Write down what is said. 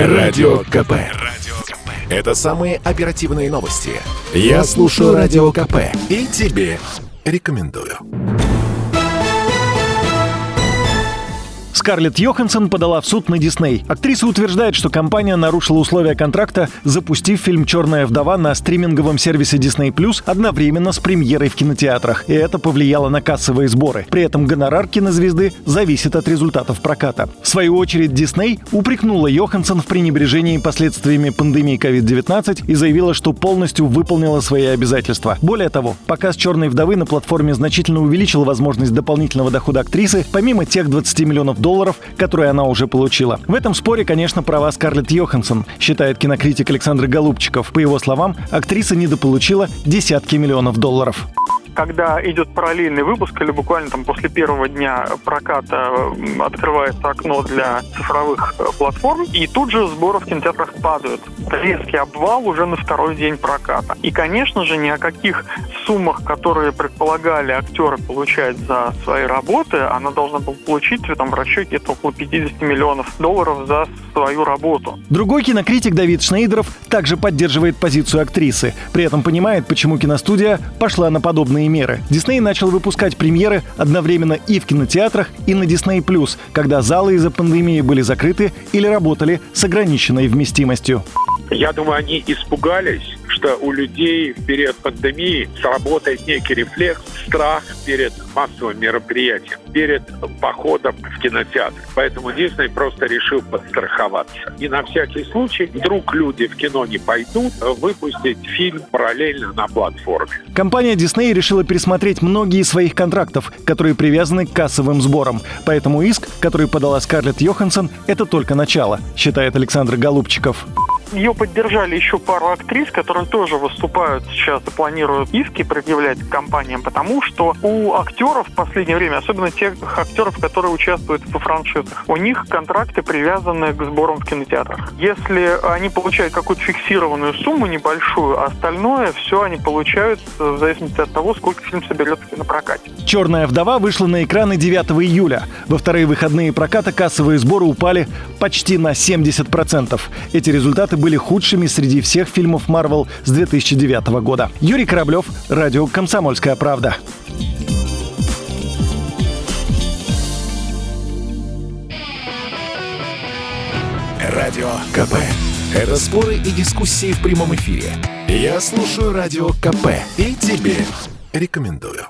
Радио КП. Это самые оперативные новости. Я слушаю Радио КП и тебе рекомендую. Скарлетт Йоханссон подала в суд на Дисней. Актриса утверждает, что компания нарушила условия контракта, запустив фильм «Черная вдова» на стриминговом сервисе Disney одновременно с премьерой в кинотеатрах, и это повлияло на кассовые сборы. При этом гонорар кинозвезды зависит от результатов проката. В свою очередь, Дисней упрекнула Йоханссон в пренебрежении последствиями пандемии COVID-19 и заявила, что полностью выполнила свои обязательства. Более того, показ «Черной вдовы» на платформе значительно увеличил возможность дополнительного дохода актрисы, помимо тех 20 миллионов долларов, долларов, которые она уже получила. В этом споре, конечно, права Скарлетт Йоханссон, считает кинокритик Александр Голубчиков. По его словам, актриса недополучила десятки миллионов долларов когда идет параллельный выпуск или буквально там после первого дня проката открывается окно для цифровых э, платформ, и тут же сборы в кинотеатрах падают. Резкий обвал уже на второй день проката. И, конечно же, ни о каких суммах, которые предполагали актеры получать за свои работы, она должна была получить там, в расчете где-то около 50 миллионов долларов за свою работу. Другой кинокритик Давид Шнейдеров также поддерживает позицию актрисы. При этом понимает, почему киностудия пошла на подобные меры. Дисней начал выпускать премьеры одновременно и в кинотеатрах, и на Disney+, когда залы из-за пандемии были закрыты или работали с ограниченной вместимостью. Я думаю, они испугались, что у людей в период пандемии сработает некий рефлекс, страх перед массовым мероприятием, перед походом в кинотеатр. Поэтому Дисней просто решил подстраховаться. И на всякий случай, вдруг люди в кино не пойдут, выпустить фильм параллельно на платформе. Компания Disney решила пересмотреть многие из своих контрактов, которые привязаны к кассовым сборам. Поэтому иск, который подала Скарлетт Йоханссон, это только начало, считает Александр Голубчиков. Ее поддержали еще пару актрис, которые тоже выступают сейчас и планируют иски предъявлять компаниям, потому что у актеров в последнее время, особенно тех актеров, которые участвуют в франшизах, у них контракты привязаны к сборам в кинотеатрах. Если они получают какую-то фиксированную сумму небольшую, а остальное все они получают в зависимости от того, сколько фильм соберет в кинопрокате. «Черная вдова» вышла на экраны 9 июля. Во вторые выходные проката кассовые сборы упали почти на 70%. Эти результаты были худшими среди всех фильмов Марвел с 2009 года. Юрий Кораблев, радио «Комсомольская правда». Радио КП. Это споры и дискуссии в прямом эфире. Я слушаю Радио КП и тебе рекомендую.